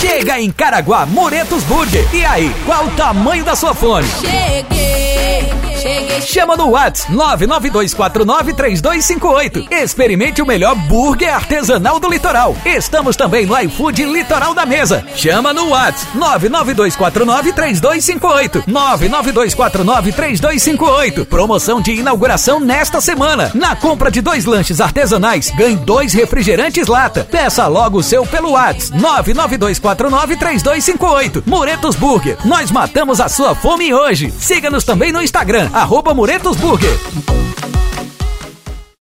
Chega em Caraguá, Moretos Burger. E aí, qual o tamanho da sua? Cheguei, cheguei. Chama no Whats 992493258. Experimente o melhor burger artesanal do litoral. Estamos também no iFood Litoral da Mesa. Chama no Whats 992493258. 992493258. Promoção de inauguração nesta semana. Na compra de dois lanches artesanais, ganhe dois refrigerantes lata. Peça logo o seu pelo Whats 992493258. Moretos Burger. Nós matamos a sua fome hoje. Siga-nos também no Instagram, arroba Amuretos Burger.